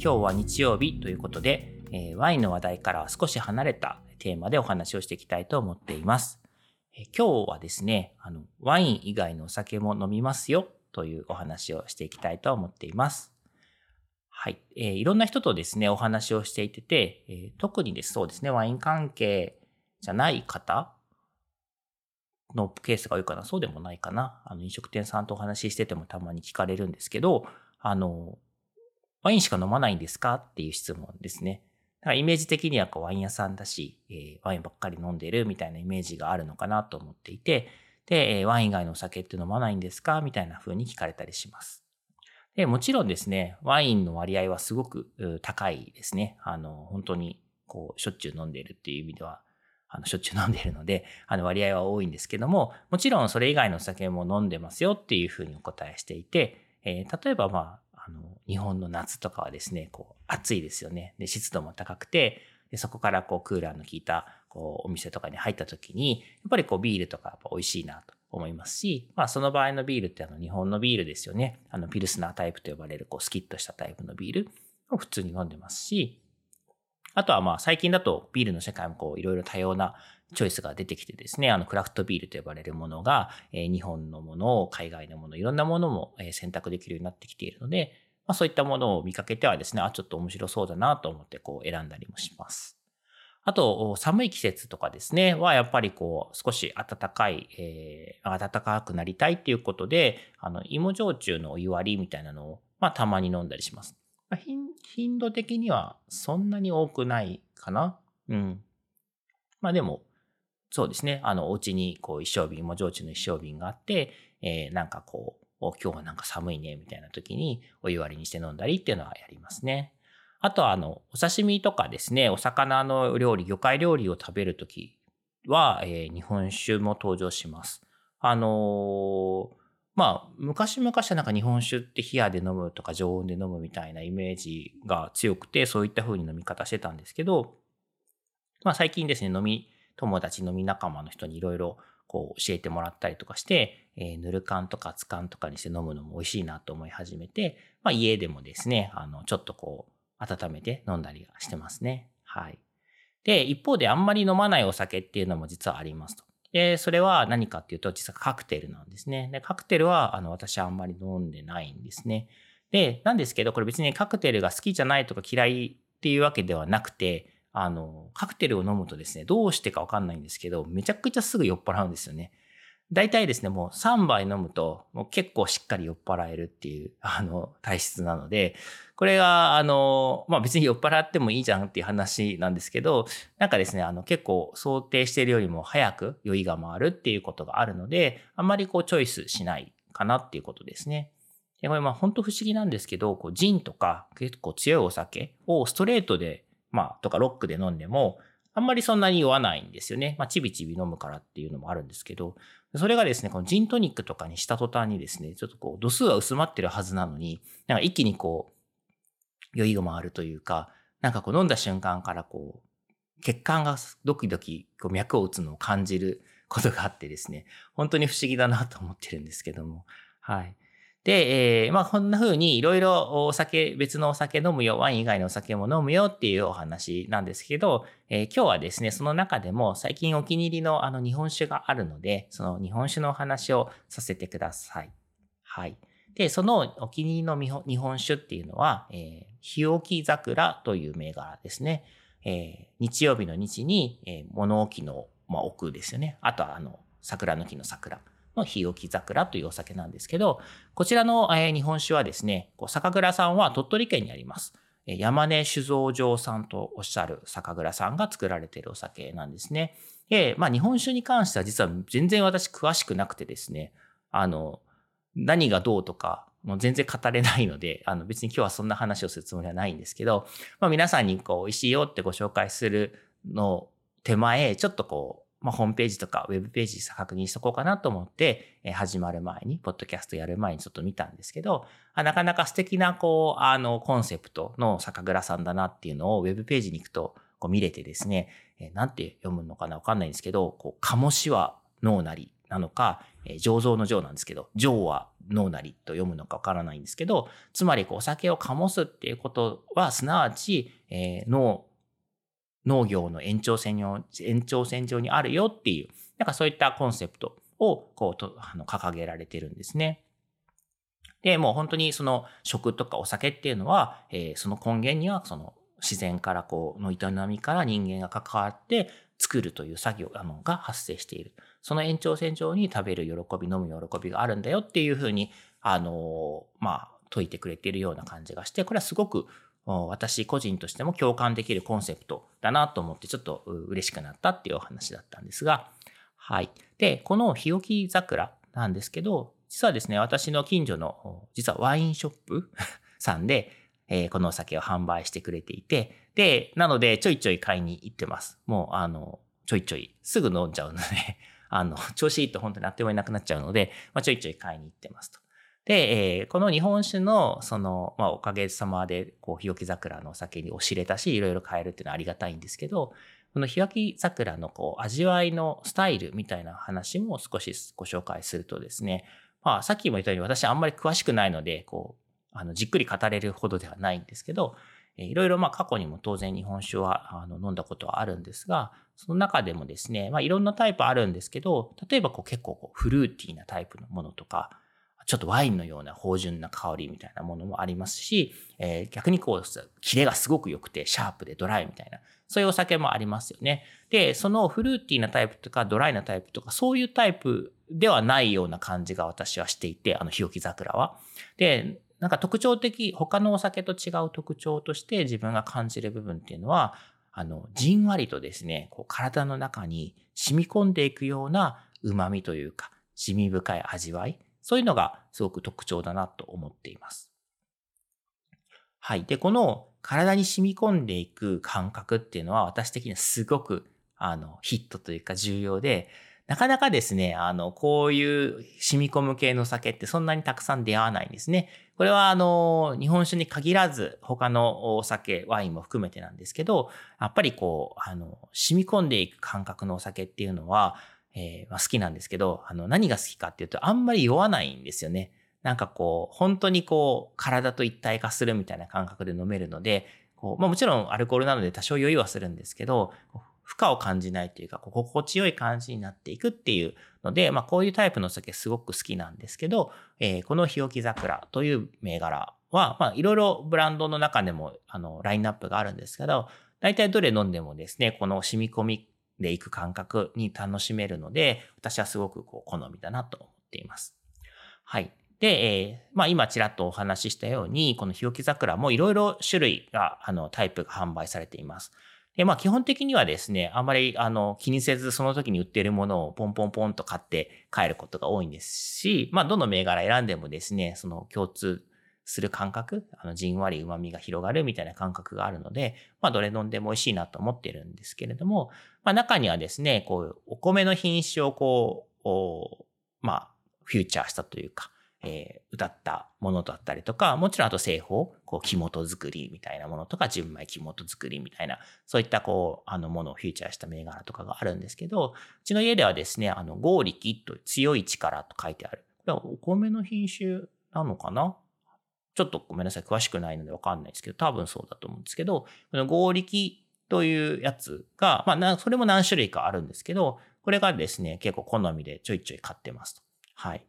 今日は日曜日ということで、えーワインの話題から少し離れたテーマでお話をしていきたいと思っています。えー今日はですね、あの、ワイン以外のお酒も飲みますよというお話をしていきたいと思っています。はい、えーいろんな人とですね、お話をしていてて、えー特にですそうですね、ワイン関係じゃない方のケースが多いかな、そうでもないかな。あの、飲食店さんとお話ししててもたまに聞かれるんですけど、あの、ワインしか飲まないんですか？っていう質問ですね。だからイメージ的にはこうワイン屋さんだし、えーワインばっかり飲んでるみたいなイメージがあるのかなと思っていて、で、えーワイン以外のお酒って飲まないんですか？みたいな風に聞かれたりします。で、もちろんですね、ワインの割合はすごく高いですね。あの、本当にこう、しょっちゅう飲んでるっていう意味では、あの、しょっちゅう飲んでるので、あの、割合は多いんですけども、もちろんそれ以外のお酒も飲んでますよっていう風にお答えしていて、えー例えばまあ、日本の夏とかはですね、こう、暑いですよね。で、湿度も高くて、でそこからこう、クーラーの効いた、こう、お店とかに入った時に、やっぱりこう、ビールとかやっぱ美味しいなと思いますし、まあ、その場合のビールってあの、日本のビールですよね。あの、ピルスナータイプと呼ばれる、こう、スキッとしたタイプのビールを普通に飲んでますし、あとはまあ最近だとビールの世界もこういろいろ多様なチョイスが出てきてですね、あのクラフトビールと呼ばれるものが、え日本のものを海外のもの、いろんなものも選択できるようになってきているので、まあそういったものを見かけてはですね、あ、ちょっと面白そうだなと思ってこう選んだりもします。あと、寒い季節とかですね、はやっぱりこう少し暖かい、えー暖かくなりたいっていうことで、あの、芋焼酎のお湯割りみたいなのを、まあたまに飲んだりします。まあ頻度的にはそんなに多くないかな。うん。まあでも、そうですね。あの、お家にこう一升瓶、芋焼酎の一升瓶があって、えーなんかこう、今日はなんか寒いね、みたいな時にお湯割りにして飲んだりっていうのはやりますね。あとは、あの、お刺身とかですね、お魚の料理、魚介料理を食べるときは、えー日本酒も登場します。あのーまあ、昔々はなんか日本酒って冷やで飲むとか常温で飲むみたいなイメージが強くて、そういった風に飲み方してたんですけど、まあ最近ですね、飲み友達、飲み仲間の人にいろいろこう教えてもらったりとかして、えーぬる缶とか熱燗とかにして飲むのも美味しいなと思い始めて、まあ家でもですね、あの、ちょっとこう、温めて飲んだりしてますね。はい。で、一方であんまり飲まないお酒っていうのも実はありますと。で、それは何かっていうと、実はカクテルなんですね。で、カクテルは、あの、私あんまり飲んでないんですね。で、なんですけど、これ別にカクテルが好きじゃないとか嫌いっていうわけではなくて、あの、カクテルを飲むとですね、どうしてかわかんないんですけど、めちゃくちゃすぐ酔っ払うんですよね。大体ですね、もう3杯飲むと、もう結構しっかり酔っ払えるっていう、あの、体質なので、これが、あの、まあ別に酔っ払ってもいいじゃんっていう話なんですけど、なんかですね、あの結構想定しているよりも早く酔いが回るっていうことがあるので、あんまりこうチョイスしないかなっていうことですね。でこれまあ本当不思議なんですけど、こうジンとか結構強いお酒をストレートで、まあとかロックで飲んでも、あんまりそんなに酔わないんですよね。まあちびちび飲むからっていうのもあるんですけど、それがですね、このジントニックとかにした途端にですね、ちょっとこう度数は薄まってるはずなのに、なんか一気にこう、酔いが回るというか、なんかこう飲んだ瞬間からこう、血管がドキドキこう脈を打つのを感じることがあってですね、本当に不思議だなと思ってるんですけども。はい。で、えーまあこんな風にいろいろお酒、別のお酒飲むよ、ワイン以外のお酒も飲むよっていうお話なんですけど、えー今日はですね、その中でも最近お気に入りのあの日本酒があるので、その日本酒のお話をさせてください。はい。で、そのお気に入りの日本酒っていうのは、えー、日置桜という銘柄ですね。えー日曜日の日に、えー物置の、まあ、奥ですよね。あとは、あの、桜の木の桜の日置桜というお酒なんですけど、こちらの、え日本酒はですね、酒蔵さんは鳥取県にあります。山根酒造場さんとおっしゃる酒蔵さんが作られているお酒なんですね。で、まあ日本酒に関しては実は全然私詳しくなくてですね、あの、何がどうとか、もう全然語れないので、あの別に今日はそんな話をするつもりはないんですけど、まあ皆さんにこう美味しいよってご紹介するの手前、ちょっとこう、まあ、ホームページとかウェブページ確認しとこうかなと思って、え始まる前に、ポッドキャストやる前にちょっと見たんですけど、あなかなか素敵な、こう、あの、コンセプトの酒蔵さんだなっていうのをウェブページに行くと、こう見れてですね、えなんて読むのかなわかんないんですけど、こう、鴨志は脳なりなのか、え醸造の醸なんですけど、醸は脳なりと読むのかわからないんですけど、つまりこうお酒を醸すっていうことは、すなわち、えー、脳、農業の延長線上延長線上にあるよっていう、なんかそういったコンセプトをこうとあの掲げられてるんですね。で、もう本当にその食とかお酒っていうのは、えー、その根源にはその自然からこうの営みから人間が関わって作るという作業あのが発生している。その延長線上に食べる喜び、飲む喜びがあるんだよっていうふうに、あの、まあ、説いてくれているような感じがして、これはすごく私個人としても共感できるコンセプトだなと思ってちょっと嬉しくなったっていうお話だったんですが、はい。で、この日置桜なんですけど、実はですね、私の近所の実はワインショップさんで、えー、このお酒を販売してくれていて、で、なのでちょいちょい買いに行ってます。もう、あの、ちょいちょいすぐ飲んじゃうのであの、調子いいと本当にあっという間になくなっちゃうので、まあ、ちょいちょい買いに行ってますと。で、えー、この日本酒の、その、まあ、おかげさまで、こう、日置桜のお酒にお知れたし、いろいろ買えるっていうのはありがたいんですけど、この日置桜の、こう、味わいのスタイルみたいな話も少しご紹介するとですね、まあ、さっきも言ったように私あんまり詳しくないので、こう、あの、じっくり語れるほどではないんですけど、いろいろまあ過去にも当然日本酒はあの飲んだことはあるんですが、その中でもですね、まあいろんなタイプあるんですけど、例えばこう結構こうフルーティーなタイプのものとか、ちょっとワインのような芳醇な香りみたいなものもありますし、えー、逆にこう、キレがすごく良くて、シャープでドライみたいな、そういうお酒もありますよね。で、そのフルーティーなタイプとか、ドライなタイプとか、そういうタイプではないような感じが私はしていて、あの、日置桜は。で、なんか特徴的、他のお酒と違う特徴として自分が感じる部分っていうのは、あの、じんわりとですね、こう体の中に染み込んでいくような旨味というか、染み深い味わい。そういうのがすごく特徴だなと思っています。はい。で、この体に染み込んでいく感覚っていうのは私的にはすごくあのヒットというか重要で、なかなかですね、あの、こういう染み込む系の酒ってそんなにたくさん出会わないんですね。これはあの、日本酒に限らず他のお酒、ワインも含めてなんですけど、やっぱりこう、あの、染み込んでいく感覚のお酒っていうのは、えー、まあ、好きなんですけど、あの、何が好きかっていうと、あんまり酔わないんですよね。なんかこう、本当にこう、体と一体化するみたいな感覚で飲めるので、こう、まあもちろんアルコールなので多少酔いはするんですけど、負荷を感じないというか、心地よい感じになっていくっていうので、まあこういうタイプの酒すごく好きなんですけど、えー、この日置桜という銘柄は、まあいろいろブランドの中でも、あの、ラインナップがあるんですけど、大体どれ飲んでもですね、この染み込みでいく感覚に楽しめるので、私はすごくこう好みだなと思っています。はい。で、えー、まあ今ちらっとお話ししたように、この日置桜もいろいろ種類が、あの、タイプが販売されています。で、まあ基本的にはですね、あんまりあの気にせずその時に売っているものをポンポンポンと買って帰ることが多いんですし、まあどの銘柄選んでもですね、その共通する感覚、あの、じんわり旨味が広がるみたいな感覚があるので、まあ、どれ飲んでも美味しいなと思ってるんですけれども、まあ、中にはですね、こう、お米の品種をこう、まあ、フューチャーしたというか、えー、歌ったものだったりとか、もちろんあと製法、こう、木本作りみたいなものとか、純米木本作りみたいな、そういったこう、あのものをフューチャーした銘柄とかがあるんですけど、うちの家ではですね、あの、合力と強い力と書いてある。これはお米の品種なのかなちょっとごめんなさい、詳しくないのでわかんないですけど、多分そうだと思うんですけど、この合力というやつが、まあ、それも何種類かあるんですけど、これがですね、結構好みでちょいちょい買ってますと。はい。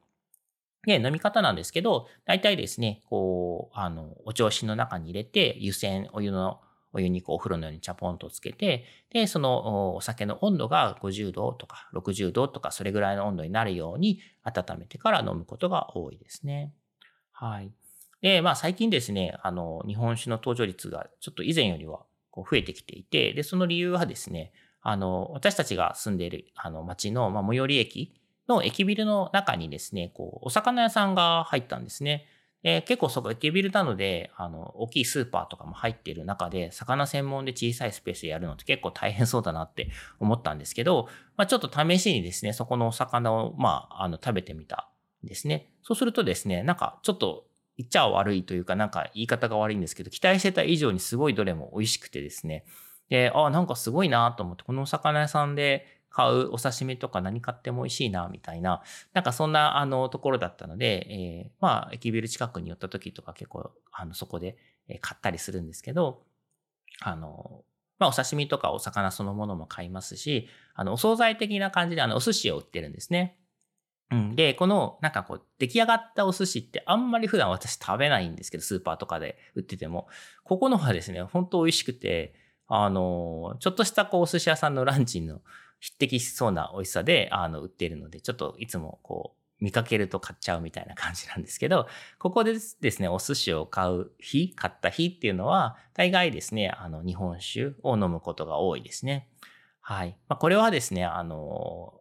で、飲み方なんですけど、大体ですね、こう、あの、お調子の中に入れて、湯煎、お湯の、お湯にこうお風呂のようにチャポンとつけて、で、そのお酒の温度が50度とか60度とかそれぐらいの温度になるように温めてから飲むことが多いですね。はい。で、まあ最近ですね、あの、日本酒の登場率がちょっと以前よりはこう増えてきていて、で、その理由はですね、あの、私たちが住んでいる、あの、町の、まあ、最寄り駅の駅ビルの中にですね、こう、お魚屋さんが入ったんですね。で、結構そこ駅ビルなので、あの、大きいスーパーとかも入っている中で、魚専門で小さいスペースでやるのって結構大変そうだなって思ったんですけど、まあちょっと試しにですね、そこのお魚を、まあ、あの、食べてみたんですね。そうするとですね、なんかちょっと言っちゃ悪いというか、なんか言い方が悪いんですけど、期待してた以上にすごいどれも美味しくてですね。で、あ、なんかすごいなと思って、このお魚屋さんで買うお刺身とか何買っても美味しいな、みたいな、なんかそんなあのところだったので、えー、まあ、駅ビル近くに寄った時とか結構、あの、そこで買ったりするんですけど、あの、まあ、お刺身とかお魚そのものも買いますし、あの、お惣菜的な感じであの、お寿司を売ってるんですね。うん。で、この、なんかこう、出来上がったお寿司ってあんまり普段私食べないんですけど、スーパーとかで売ってても。ここのはですね、本当美味しくて、あの、ちょっとしたこう、お寿司屋さんのランチの匹敵しそうな美味しさで、あの、売っているので、ちょっといつもこう、見かけると買っちゃうみたいな感じなんですけど、ここでですね、お寿司を買う日、買った日っていうのは、大概ですね、あの、日本酒を飲むことが多いですね。はい。まあ、これはですね、あの、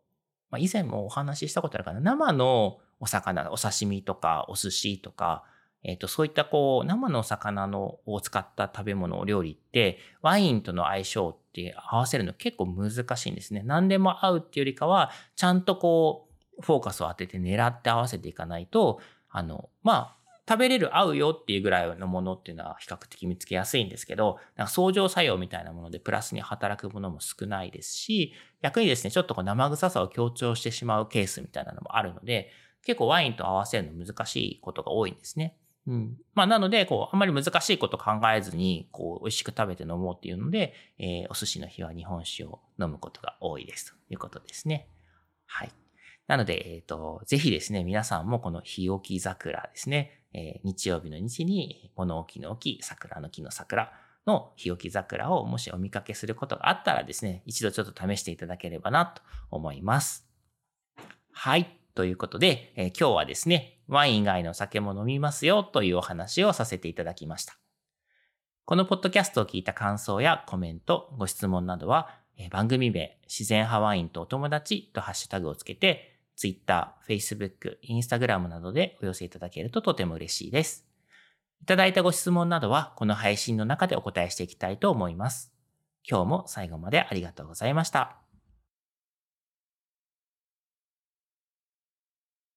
まあ、以前もお話ししたことあるかな。生のお魚、お刺身とか、お寿司とか、えっ、ー、と、そういったこう、生のお魚のを使った食べ物、お料理って、ワインとの相性って合わせるの結構難しいんですね。何でも合うっていうよりかは、ちゃんとこう、フォーカスを当てて狙って合わせていかないと、あの、まあ、食べれる合うよっていうぐらいのものっていうのは比較的見つけやすいんですけど、なんか相乗作用みたいなものでプラスに働くものも少ないですし、逆にですね、ちょっとこう生臭さを強調してしまうケースみたいなのもあるので、結構ワインと合わせるの難しいことが多いんですね。うん。まあ、なので、こう、あんまり難しいこと考えずに、こう、美味しく食べて飲もうっていうので、えー、お寿司の日は日本酒を飲むことが多いですということですね。はい。なので、えっ、ー、と、ぜひですね、皆さんもこの日置桜ですね、えー、日曜日の日に、物置の木、桜の木の桜の日置桜をもしお見かけすることがあったらですね、一度ちょっと試していただければなと思います。はい。ということで、えー、今日はですね、ワイン以外の酒も飲みますよというお話をさせていただきました。このポッドキャストを聞いた感想やコメント、ご質問などは、え、番組名、自然派ワインとお友達とハッシュタグをつけて、Twitter、Facebook、Instagram などでお寄せいただけるととても嬉しいです。いただいたご質問などは、この配信の中でお答えしていきたいと思います。今日も最後までありがとうございました。